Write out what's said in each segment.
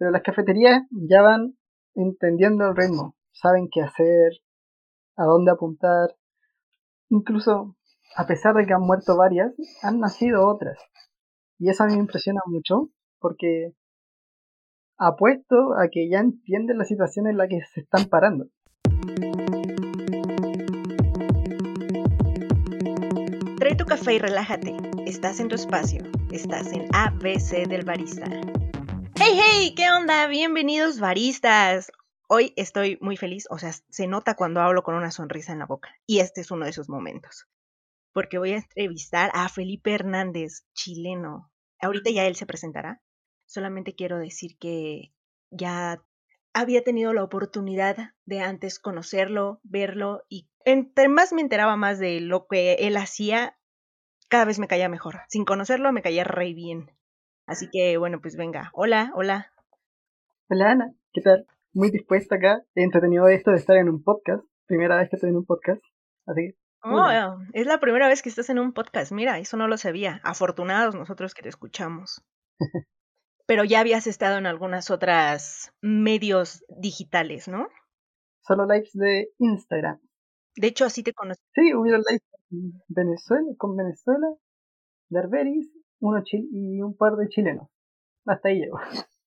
Pero las cafeterías ya van entendiendo el ritmo, saben qué hacer, a dónde apuntar. Incluso, a pesar de que han muerto varias, han nacido otras. Y eso a mí me impresiona mucho, porque apuesto a que ya entienden la situación en la que se están parando. Trae tu café y relájate. Estás en tu espacio. Estás en ABC del Barista. ¡Hey, hey! ¿Qué onda? Bienvenidos, baristas. Hoy estoy muy feliz, o sea, se nota cuando hablo con una sonrisa en la boca. Y este es uno de esos momentos. Porque voy a entrevistar a Felipe Hernández, chileno. Ahorita ya él se presentará. Solamente quiero decir que ya había tenido la oportunidad de antes conocerlo, verlo y entre más me enteraba más de lo que él hacía, cada vez me caía mejor. Sin conocerlo me caía re bien. Así que bueno, pues venga. Hola, hola. Hola Ana, ¿qué tal? Muy dispuesta acá. He entretenido esto de estar en un podcast. Primera vez que estoy en un podcast. Así que. Oh, es la primera vez que estás en un podcast. Mira, eso no lo sabía. Afortunados nosotros que te escuchamos. Pero ya habías estado en algunas otras medios digitales, ¿no? Solo lives de Instagram. De hecho, así te conocí. Sí, hubo lives en Venezuela, con Venezuela, Darberis uno y un par de chilenos. Hasta ahí llego.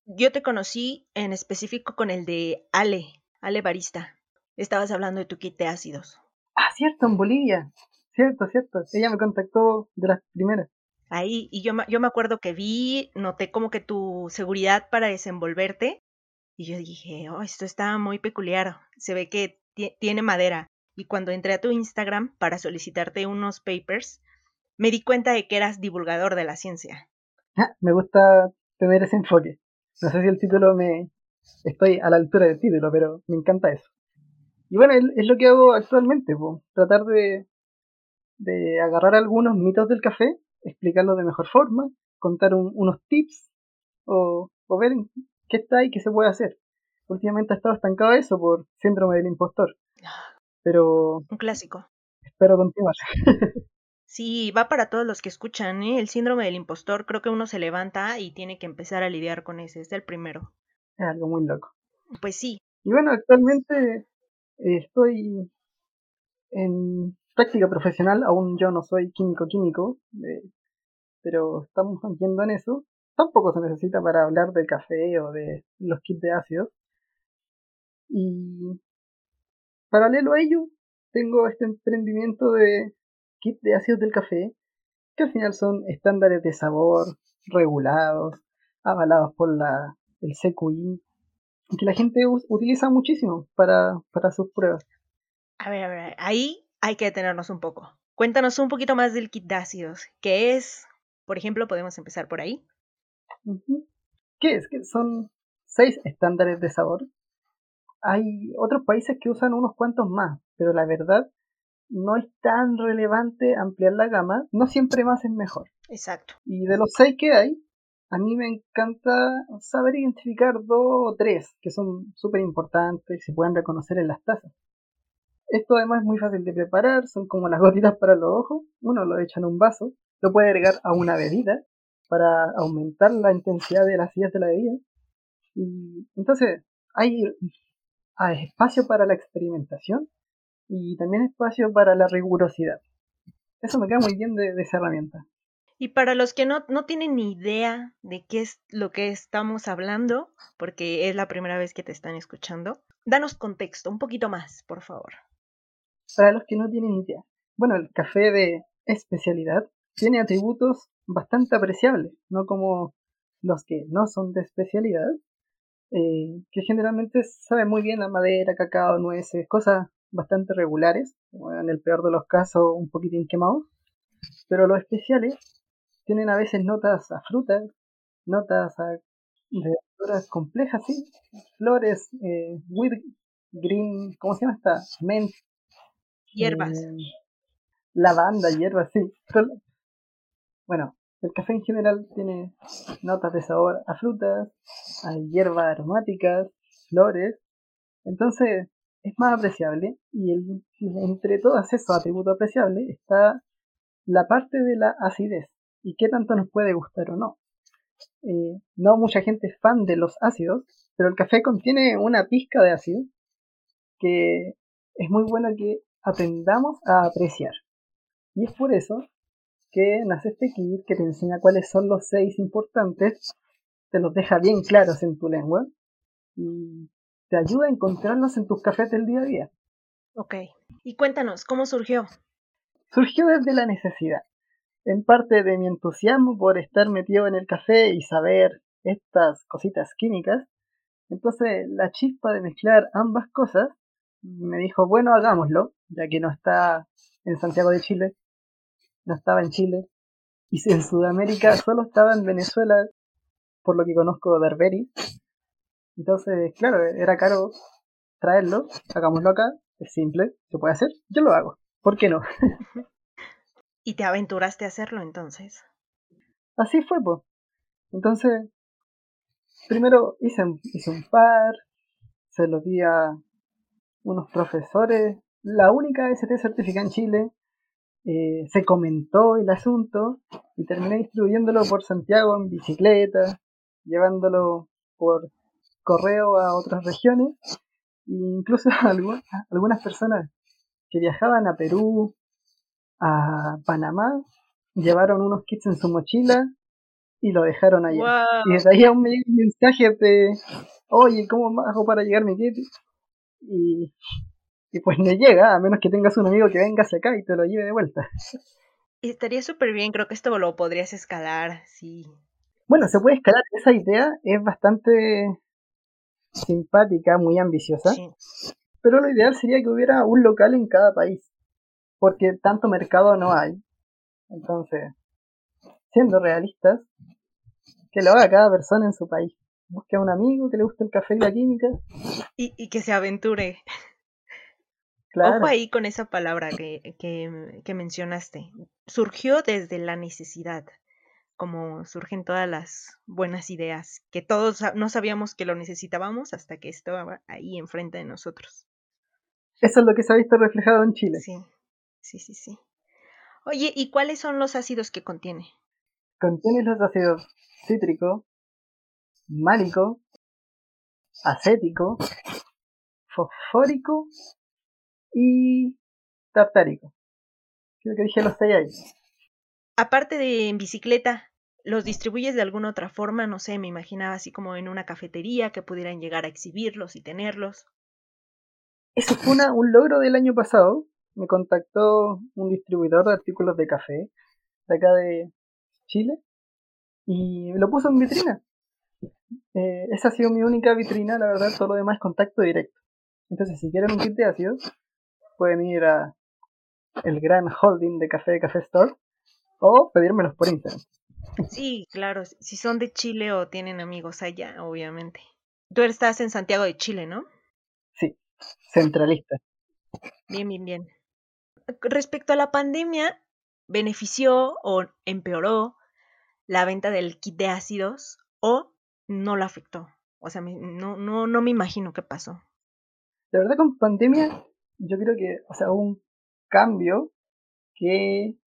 Yo te conocí en específico con el de Ale, Ale Barista. Estabas hablando de tu kit de ácidos. Ah, cierto, en Bolivia. Cierto, cierto. Ella me contactó de las primeras. Ahí, y yo, yo me acuerdo que vi, noté como que tu seguridad para desenvolverte. Y yo dije, oh, esto está muy peculiar. Se ve que tiene madera. Y cuando entré a tu Instagram para solicitarte unos papers, me di cuenta de que eras divulgador de la ciencia. Ah, me gusta tener ese enfoque. No sé si el título me... Estoy a la altura del título, pero me encanta eso. Y bueno, es lo que hago actualmente, tratar de, de agarrar algunos mitos del café, explicarlos de mejor forma, contar unos tips o, o ver qué está ahí, qué se puede hacer. Últimamente ha estado estancado eso por síndrome del impostor. Ah, pero... Un clásico. Espero continuar. Sí, va para todos los que escuchan, ¿eh? El síndrome del impostor, creo que uno se levanta y tiene que empezar a lidiar con ese, es el primero. Es algo muy loco. Pues sí. Y bueno, actualmente estoy en práctica profesional, aún yo no soy químico químico, eh, pero estamos yendo en eso. Tampoco se necesita para hablar de café o de los kits de ácidos. Y paralelo a ello, tengo este emprendimiento de kit de ácidos del café, que al final son estándares de sabor regulados, avalados por la, el CQI, que la gente utiliza muchísimo para, para sus pruebas. A ver, a ver, ahí hay que detenernos un poco. Cuéntanos un poquito más del kit de ácidos. ¿Qué es? Por ejemplo, podemos empezar por ahí. ¿Qué es? Que son seis estándares de sabor. Hay otros países que usan unos cuantos más, pero la verdad no es tan relevante ampliar la gama, no siempre más es mejor. Exacto. Y de los seis que hay, a mí me encanta saber identificar dos o tres que son súper importantes y se pueden reconocer en las tazas. Esto además es muy fácil de preparar, son como las gotitas para los ojos, uno lo echa en un vaso, lo puede agregar a una bebida para aumentar la intensidad de las sillas de la bebida. Y entonces hay, hay espacio para la experimentación y también espacio para la rigurosidad. Eso me queda muy bien de, esa herramienta. Y para los que no, no, tienen ni idea de qué es lo que estamos hablando, porque es la primera vez que te están escuchando, danos contexto, un poquito más, por favor. Para los que no tienen idea. Bueno, el café de especialidad tiene atributos bastante apreciables, no como los que no son de especialidad, eh, que generalmente saben muy bien a madera, cacao, nueces, cosas bastante regulares, en el peor de los casos un poquitín quemados, pero los especiales tienen a veces notas a frutas, notas a verduras complejas, sí, flores, eh, green, ¿cómo se llama esta? Mint. Hierbas. Eh, lavanda, hierbas, sí. bueno, el café en general tiene notas de sabor a frutas, a hierbas aromáticas, flores. Entonces, es más apreciable y el, entre todos esos atributos apreciables está la parte de la acidez y qué tanto nos puede gustar o no. eh, no mucha gente es fan de los ácidos, pero el café contiene una pizca de ácido que es muy bueno que aprendamos a apreciar. Y es por eso que nace este kit que te enseña cuáles son los seis importantes, te los deja bien claros en tu lengua te ayuda a encontrarlos en tus cafés del día a día. Ok. Y cuéntanos, ¿cómo surgió? Surgió desde la necesidad. En parte de mi entusiasmo por estar metido en el café y saber estas cositas químicas. Entonces la chispa de mezclar ambas cosas me dijo, bueno, hagámoslo, ya que no está en Santiago de Chile, no estaba en Chile, y en Sudamérica solo estaba en Venezuela, por lo que conozco de Herberi. Entonces, claro, era caro traerlo, hagámoslo acá, es simple, se puede hacer, yo lo hago, ¿por qué no? ¿Y te aventuraste a hacerlo entonces? Así fue, pues. Entonces, primero hice, hice un par, se los di a unos profesores, la única ST certificada en Chile, eh, se comentó el asunto y terminé distribuyéndolo por Santiago en bicicleta, llevándolo por correo a otras regiones, e incluso algunas personas que viajaban a Perú, a Panamá, llevaron unos kits en su mochila y lo dejaron allá. Y desde ahí aún me llega un mensaje de, oye, ¿cómo hago para llegar mi kit? Y, y pues no llega, a menos que tengas un amigo que venga hacia acá y te lo lleve de vuelta. Estaría súper bien, creo que esto lo podrías escalar, sí. Bueno, se puede escalar, esa idea es bastante simpática, muy ambiciosa, pero lo ideal sería que hubiera un local en cada país, porque tanto mercado no hay. Entonces, siendo realistas, que lo haga cada persona en su país busque a un amigo que le guste el café y la química. Y, y que se aventure. Claro. Ojo ahí con esa palabra que, que, que, mencionaste. Surgió desde la necesidad, como surgen todas las buenas ideas, que todos no sabíamos que lo necesitábamos hasta que estaba ahí enfrente de nosotros. Eso es lo que se ha visto reflejado en Chile. Sí, sí, sí, sí. Oye, ¿y cuáles son los ácidos que contiene? Contiene los ácidos cítrico, málico, acético, fosfórico y tartárico. Creo que dije los seis ahí. Aparte de en bicicleta, ¿los distribuyes de alguna otra forma? No sé, me imaginaba así como en una cafetería que pudieran llegar a exhibirlos y tenerlos. Eso fue un logro del año pasado. Me contactó un distribuidor de artículos de café de acá de Chile y lo puso en vitrina. Eh, esa ha sido mi única vitrina, la verdad, todo lo demás es contacto directo. Entonces, si quieren un kit de ácidos, pueden ir a el gran holding de Café de Café Store o pedírmelos por Instagram. Sí, claro, si son de Chile o tienen amigos allá, obviamente. Tú estás en Santiago de Chile, ¿no? Sí, centralista. Bien, bien, bien. Respecto a la pandemia, ¿benefició o empeoró la venta del kit de ácidos o no lo afectó. O sea, no, no, no me imagino qué pasó. De verdad, con pandemia, yo creo que, o sea, un cambio que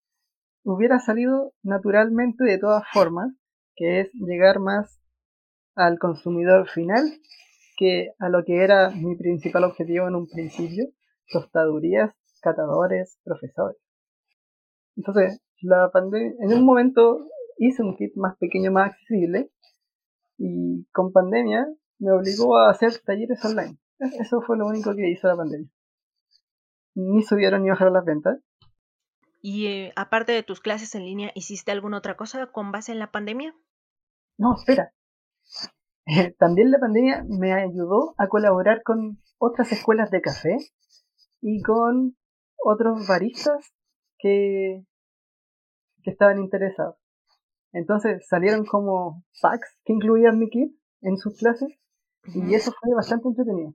hubiera salido naturalmente de todas formas, que es llegar más al consumidor final que a lo que era mi principal objetivo en un principio, tostadurías, catadores, profesores. Entonces, la pandemia, en un momento hice un kit más pequeño, más accesible, y con pandemia me obligó a hacer talleres online. Eso fue lo único que hizo la pandemia. Ni subieron ni bajaron las ventas. ¿Y eh, aparte de tus clases en línea, hiciste alguna otra cosa con base en la pandemia? No, espera. también la pandemia me ayudó a colaborar con otras escuelas de café y con otros baristas que, que estaban interesados. Entonces salieron como packs que incluían mi kit en sus clases y eso fue bastante entretenido.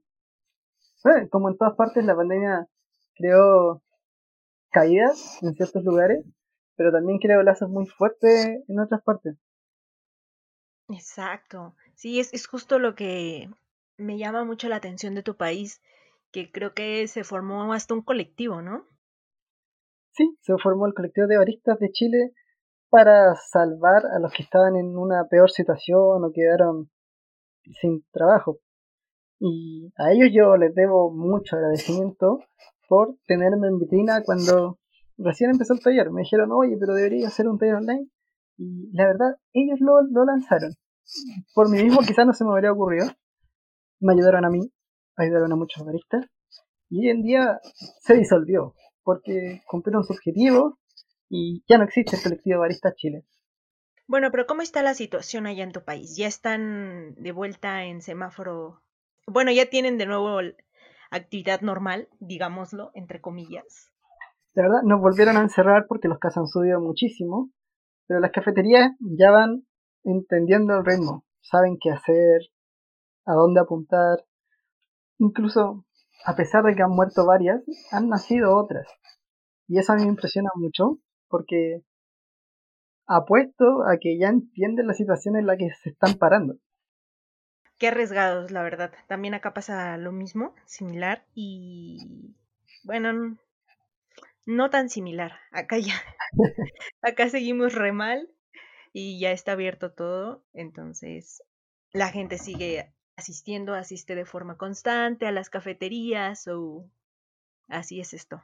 como en todas partes, la pandemia creó caídas en ciertos lugares, pero también creó lazos muy fuertes en otras partes. Exacto. Sí, es, es justo lo que me llama mucho la atención de tu país, que creo que se formó hasta un colectivo, ¿no? Sí, se formó el colectivo de baristas de Chile para salvar a los que estaban en una peor situación o quedaron sin trabajo. Y a ellos yo les debo mucho agradecimiento por tenerme en vitrina cuando recién empezó el taller. Me dijeron, oye, pero debería hacer un taller online. Y la verdad, ellos lo, lanzaron. Por mí mismo quizás no se me habría ocurrido. Me ayudaron a mí, ayudaron a muchos baristas. Y hoy en día se disolvió, porque cumplieron su objetivo y ya no existe el colectivo Baristas Chile. Bueno, pero ¿cómo está la situación allá en tu país? ¿Ya están de vuelta en semáforo? Bueno, ya tienen de nuevo actividad normal, digámoslo, entre comillas. De verdad, nos volvieron a encerrar porque los casos han subido muchísimo, pero las cafeterías ya van entendiendo el ritmo, saben qué hacer, a dónde apuntar. Incluso, a pesar de que han muerto varias, han nacido otras. Y eso a mí me impresiona mucho, porque apuesto a que ya entienden la situación en la que se están parando. Qué arriesgados, la verdad. También acá pasa lo mismo, similar, y bueno, no tan similar. Acá ya, acá seguimos re mal y ya está abierto todo, entonces la gente sigue asistiendo, asiste de forma constante a las cafeterías o así es esto.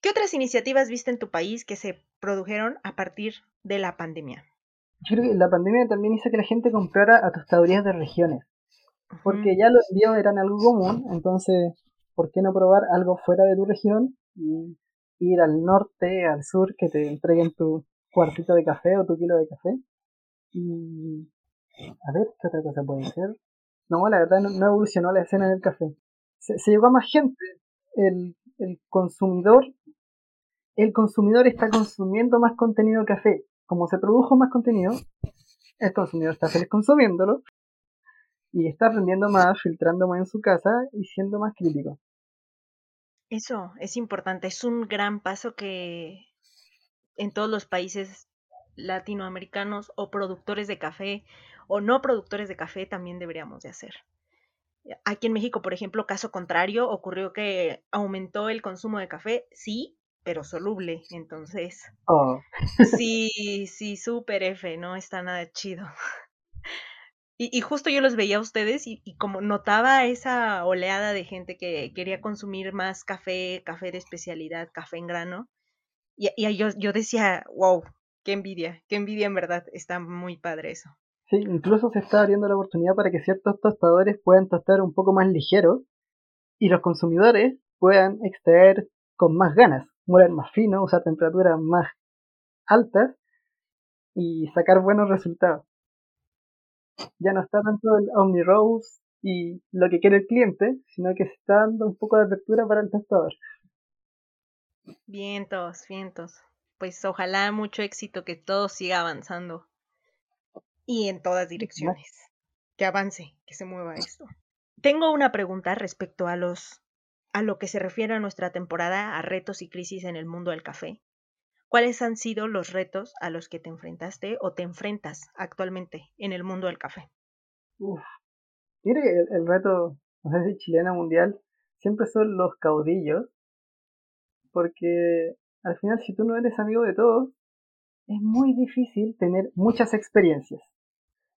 ¿Qué otras iniciativas viste en tu país que se produjeron a partir de la pandemia? Yo creo que la pandemia también hizo que la gente comprara a tostadurías de regiones. Porque ya los envíos eran algo común, entonces, ¿por qué no probar algo fuera de tu región y ir al norte, al sur, que te entreguen tu cuartito de café o tu kilo de café? Y a ver, ¿qué otra cosa puede ser? No, la verdad no, evolucionó la escena del café. Se, se, llegó a más gente. El, el consumidor el consumidor está consumiendo más contenido de café. Como se produjo más contenido, el consumidor está feliz consumiéndolo y está aprendiendo más, filtrando más en su casa y siendo más crítico. Eso es importante, es un gran paso que en todos los países latinoamericanos o productores de café o no productores de café también deberíamos de hacer. Aquí en México, por ejemplo, caso contrario, ocurrió que aumentó el consumo de café, sí, pero soluble. Entonces, oh. sí, sí, súper F, no está nada chido. Y, justo yo los veía a ustedes y, como notaba esa oleada de gente que quería consumir más café, café de especialidad, café en grano, y, y yo, yo decía, wow, qué envidia, qué envidia en verdad, está muy padre eso. Sí, incluso se está abriendo la oportunidad para que ciertos tostadores puedan tostar un poco más ligero y los consumidores puedan extraer con más ganas moler más fino, usar temperaturas más altas y sacar buenos resultados. Ya no está tanto el Omni Rose y lo que quiere el cliente, sino que se está dando un poco de apertura para el testador. Vientos, vientos. Pues ojalá mucho éxito, que todo siga avanzando. Y en todas direcciones. Que avance, que se mueva esto. Tengo una pregunta respecto a los a lo que se refiere a nuestra temporada a retos y crisis en el mundo del café. ¿Cuáles han sido los retos a los que te enfrentaste o te enfrentas actualmente en el mundo del café? Uf. Mire, el, reto, no sé si chilena mundial, siempre son los caudillos, porque al final si tú no eres amigo de todos, es muy difícil tener muchas experiencias,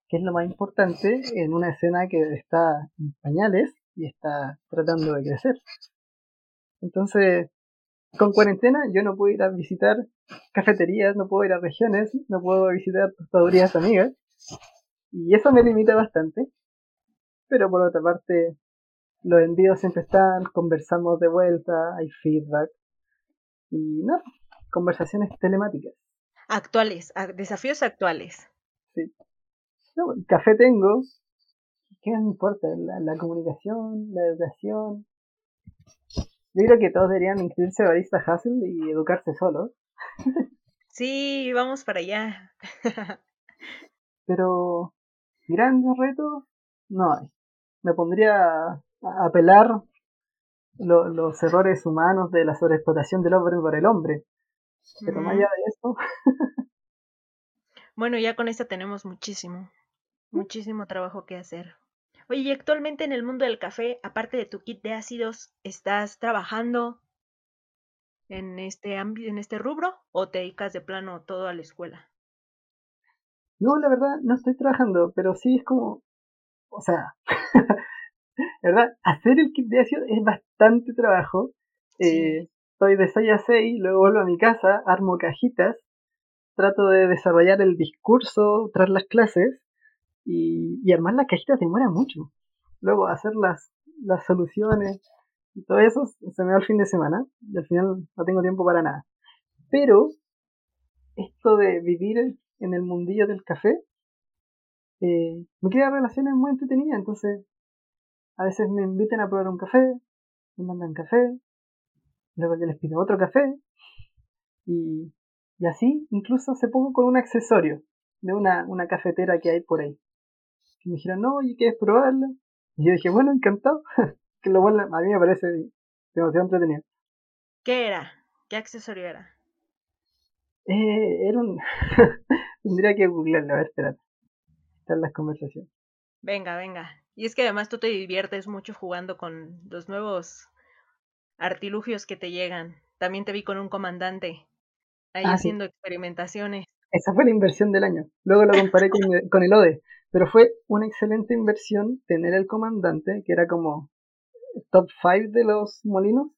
que es lo más importante en una escena que está en pañales y está tratando de crecer. Entonces, con cuarentena yo no puedo ir a visitar cafeterías, no puedo ir a regiones, no puedo visitar tostadurías amigas. Y eso me limita bastante. Pero por otra parte, los envíos siempre están, conversamos de vuelta, hay feedback. Y no, conversaciones telemáticas. Actuales, desafíos actuales. Sí. café tengo, ¿qué me importa? La, comunicación, la educación. Yo creo que todos deberían inscribirse a Barista Hustle y educarse solos. Sí, vamos para allá. Pero grandes retos no hay. Me pondría a apelar los errores humanos de la sobreexplotación del hombre por el hombre. Pero más allá de eso. bueno, ya con esto tenemos muchísimo, muchísimo trabajo que hacer. Oye, y actualmente en el mundo del café, aparte de tu kit de ácidos, ¿estás trabajando en este en este rubro o te dedicas de plano todo a la escuela? No, la verdad, no estoy trabajando, pero sí es como, o sea, ¿verdad? Hacer el kit de ácido es bastante trabajo. Eh, estoy de 6 a 6, luego vuelvo a mi casa, armo cajitas, trato de desarrollar el discurso tras las clases y, armar las cajitas demora mucho. Luego hacer las, las soluciones y todo eso se me va el fin de semana y al final no tengo tiempo para nada. Pero esto de vivir en el mundillo del café eh, me crea relaciones muy entretenidas, entonces a veces me invitan a probar un café, me mandan café, luego yo les pido otro café y, y así incluso hace poco con un accesorio de una, una cafetera que hay por ahí. Y me dijeron, no, ¿y quieres probarlo? Y yo dije, bueno, encantado. que lo bueno, a mí me parece demasiado entretenido. ¿Qué era? ¿Qué accesorio era? Eh, era un... Tendría que googlearlo, a ver, espérate. Están las conversaciones. Venga, venga. Y es que además tú te diviertes mucho jugando con los nuevos artilugios que te llegan. También te vi con un comandante ahí ah, haciendo experimentaciones. Esa fue la inversión del año. Luego lo comparé con, con el ODE. Pero fue una excelente inversión tener el comandante, que era como top 5 de los molinos,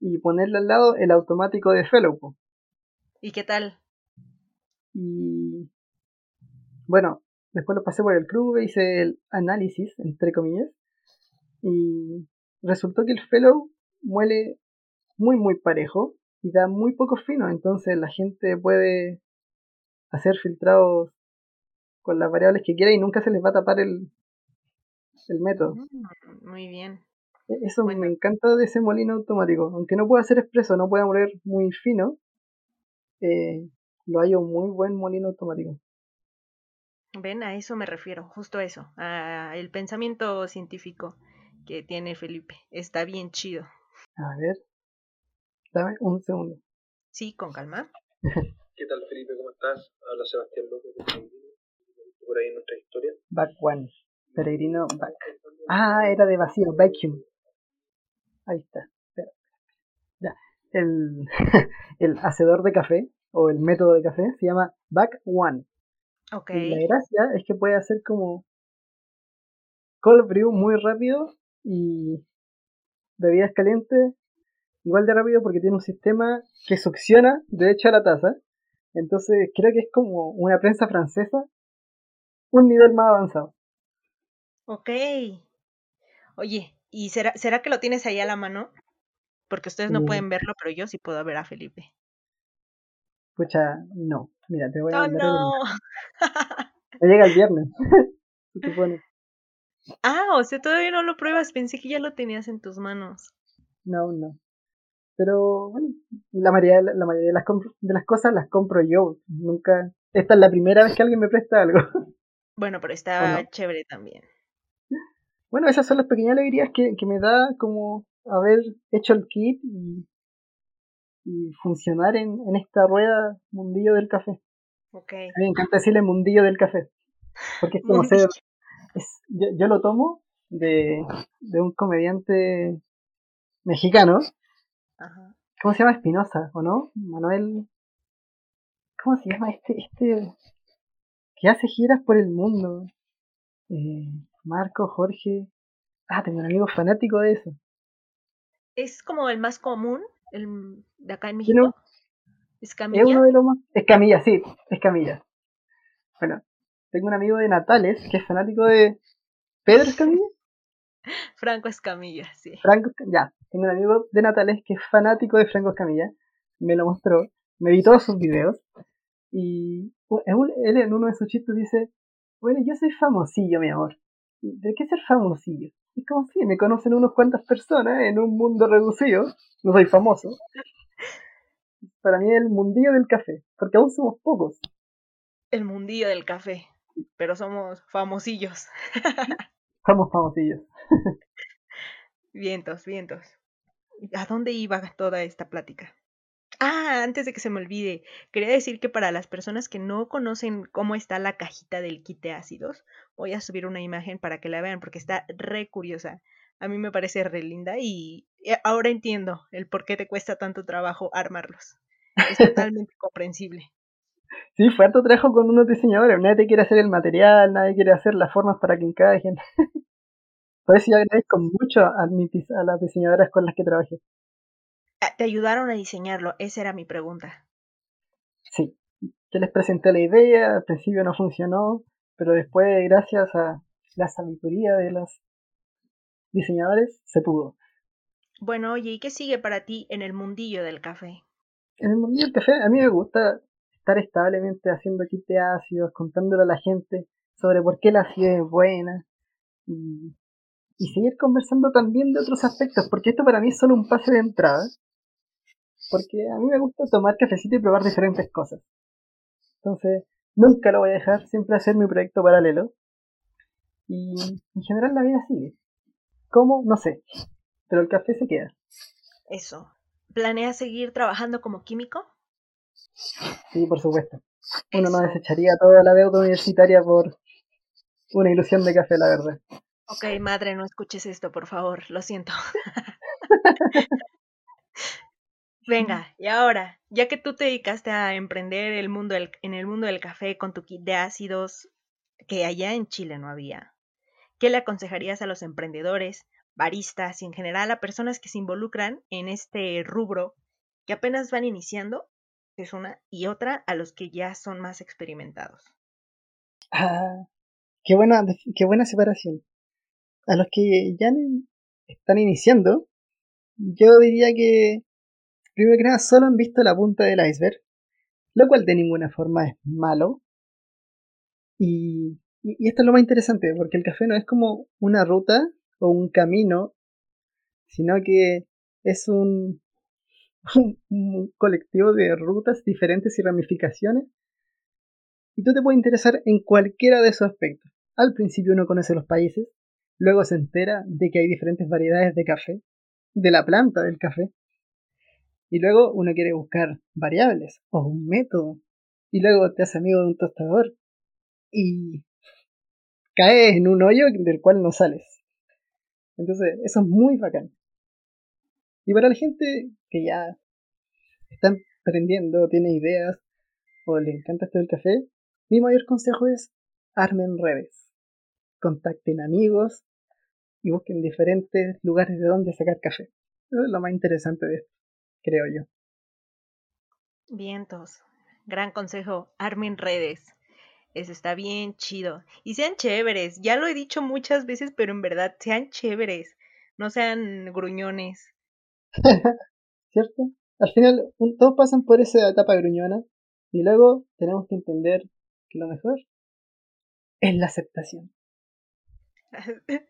y ponerle al lado el automático de Fellow. ¿Y qué tal? Y bueno, después lo pasé por el club, hice el análisis, entre comillas, y resultó que el Fellow muele muy muy parejo y da muy poco fino, entonces la gente puede hacer filtrados con las variables que quiera y nunca se les va a tapar el, el método. Mm, muy bien. E, eso me encanta de ese molino automático. Aunque no pueda ser expreso, no pueda moler muy fino, eh, lo hay un muy buen molino automático. Ven, a eso me refiero, justo a eso, a el pensamiento científico que tiene Felipe. Está bien chido. A ver, dame un segundo. Sí, con calma. ¿Qué tal Felipe? ¿Cómo estás? Habla Sebastián López de por ahí en nuestra historia. Back one. Peregrino back. Ah, era de vacío, vacuum. Ahí está. Ya. El, el hacedor de café o el método de café se llama back one. Ok. Y la gracia es que puede hacer como cold brew muy rápido y bebidas calientes igual de rápido porque tiene un sistema que succiona de hecho a la taza. Entonces creo que es como una prensa francesa un nivel más avanzado. Ok. Oye, ¿y será, será que lo tienes ahí a la mano? Porque ustedes no pueden verlo, pero yo sí puedo ver a Felipe. Escucha, no. Mira, te voy a ¡Oh, no! Me llega el viernes. Ah, o sea, todavía no lo pruebas. Pensé que ya lo tenías en tus manos. No, no. Pero bueno, la mayoría, la mayoría de, las de las cosas las compro yo. Nunca. Esta es la primera vez que alguien me presta algo. Bueno, pero está chévere también. Bueno, esas son las pequeñas alegrías que, que me da como haber hecho el kit y, y funcionar en, en esta rueda mundillo del café. Okay. A mí me encanta decirle mundillo del café. Porque es como ser. yo, yo, lo tomo de, de un comediante mexicano. Ajá. ¿Cómo se llama? Espinosa, ¿o no? Manuel. ¿Cómo se llama este? este que hace giras por el mundo? Eh, Marco, Jorge. Ah, tengo un amigo fanático de eso. ¿Es como el más común? El de acá en México. ¿Es Camilla? Es uno de los más. Es Camilla, sí, es Camilla. Bueno, tengo un amigo de Natales que es fanático de. ¿Pedro Escamilla? Franco Escamilla, sí. Franco, ya. Tengo un amigo de Natales que es fanático de Franco Escamilla. Me lo mostró. Me vi todos sus videos. Y él en uno de sus chistes dice: Bueno, yo soy famosillo, mi amor. ¿De qué ser famosillo? Es como si me conocen unos cuantas personas en un mundo reducido. No soy famoso. Para mí es el mundillo del café, porque aún somos pocos. El mundillo del café, pero somos famosillos. somos famosillos. vientos, vientos. ¿A dónde iba toda esta plática? Ah, antes de que se me olvide, quería decir que para las personas que no conocen cómo está la cajita del kit de ácidos, voy a subir una imagen para que la vean porque está re curiosa. A mí me parece re linda y eh, ahora entiendo el por qué te cuesta tanto trabajo armarlos. Es totalmente comprensible. Sí, fue harto trabajo con unos diseñadores. Nadie quiere hacer el material, nadie quiere hacer las formas para que encajen. Por eso yo agradezco mucho a, a las diseñadoras con las que trabajé. ¿Te ayudaron a diseñarlo? Esa era mi pregunta. Sí, yo les presenté la idea, al principio no funcionó, pero después, gracias a la sabiduría de los diseñadores, se pudo. Bueno, oye, ¿y qué sigue para ti en el mundillo del café? En el mundillo del café, a mí me gusta estar establemente haciendo de ácidos, contándole a la gente sobre por qué la acidez es buena y, y seguir conversando también de otros aspectos, porque esto para mí es solo un pase de entrada, porque a mí me gusta tomar cafecito y probar diferentes cosas. Entonces, nunca lo voy a dejar, siempre hacer mi proyecto paralelo. Y en general la vida sigue. ¿Cómo? No sé. Pero el café se queda. Eso. ¿Planeas seguir trabajando como químico? Sí, por supuesto. Uno no desecharía toda la deuda universitaria por una ilusión de café, la verdad. Ok, madre, no escuches esto, por favor, lo siento. Venga, y ahora, ya que tú te dedicaste a emprender el mundo en el mundo del café con tu kit de ácidos que allá en Chile no había, ¿qué le aconsejarías a los emprendedores, baristas y en general a personas que se involucran en este rubro que apenas van iniciando? Es una y otra a los que ya son más experimentados. Ah, qué buena, qué buena separación. A los que ya están iniciando, yo diría que primero que nada, solo han visto la punta del iceberg, lo cual de ninguna forma es malo. Y, esto es lo más interesante, porque el café no es como una ruta o un camino, sino que es un, un, colectivo de rutas diferentes y ramificaciones. Y tú te puedes interesar en cualquiera de esos aspectos. Al principio uno conoce los países, luego se entera de que hay diferentes variedades de café, de la planta del café, y luego uno quiere buscar variables o un método. Y luego te hace amigo de un tostador. Y caes en un hoyo del cual no sales. Entonces, eso es muy bacán. Y para la gente que ya está aprendiendo, tiene ideas o le encanta del café, mi mayor consejo es armen redes. Contacten amigos y busquen diferentes lugares de donde sacar café. Eso es lo más interesante de esto creo yo. Vientos. Gran consejo, armen redes. Eso está bien chido. Y sean chéveres. Ya lo he dicho muchas veces, pero en verdad, sean chéveres. No sean gruñones. ¿Cierto? Al final, todos pasan por esa etapa gruñona. Y luego tenemos que entender que lo mejor es la aceptación.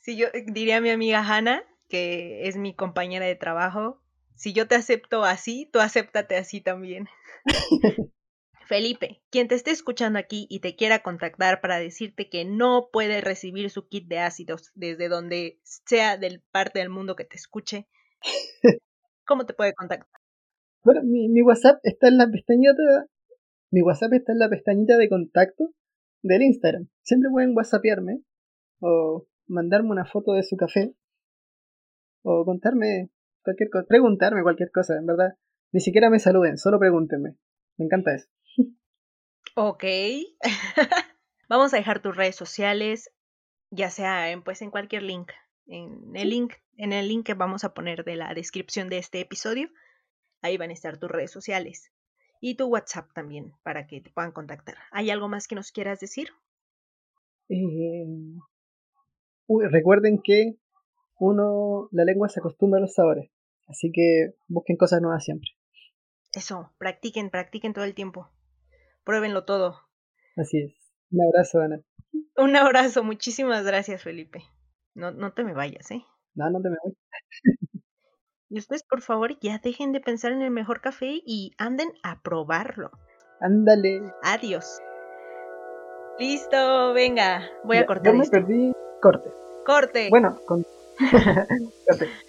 Si yo diría a mi amiga Hannah, que es mi compañera de trabajo, si yo te acepto así, tú acéptate así también. Felipe, quien te esté escuchando aquí y te quiera contactar para decirte que no puede recibir su kit de ácidos desde donde sea del parte del mundo que te escuche, ¿cómo te puede contactar? Bueno, mi, mi WhatsApp está en la pestañita, mi WhatsApp está en la pestañita de contacto del Instagram. Siempre pueden WhatsAppearme o mandarme una foto de su café o contarme cualquier cosa, preguntarme cualquier cosa, en verdad. Ni siquiera me saluden, solo pregúntenme. Me encanta eso. Ok. Vamos a dejar tus redes sociales, ya sea en, pues en cualquier link. En el link, en el link que vamos a poner de la descripción de este episodio, ahí van a estar tus redes sociales. Y tu WhatsApp también, para que te puedan contactar. ¿Hay algo más que nos quieras decir? Eh, uy, recuerden que uno, la lengua se acostumbra a los sabores. Así que busquen cosas nuevas siempre. Eso, practiquen, practiquen todo el tiempo. Pruébenlo todo. Así es. Un abrazo, Ana. Un abrazo, muchísimas gracias, Felipe. No, no te me vayas, ¿eh? No, no te me voy. y ustedes, por favor, ya dejen de pensar en el mejor café y anden a probarlo. Ándale. Adiós. Listo, venga, voy a cortar. Yo me perdí. Corte. Corte. Bueno, con... corte.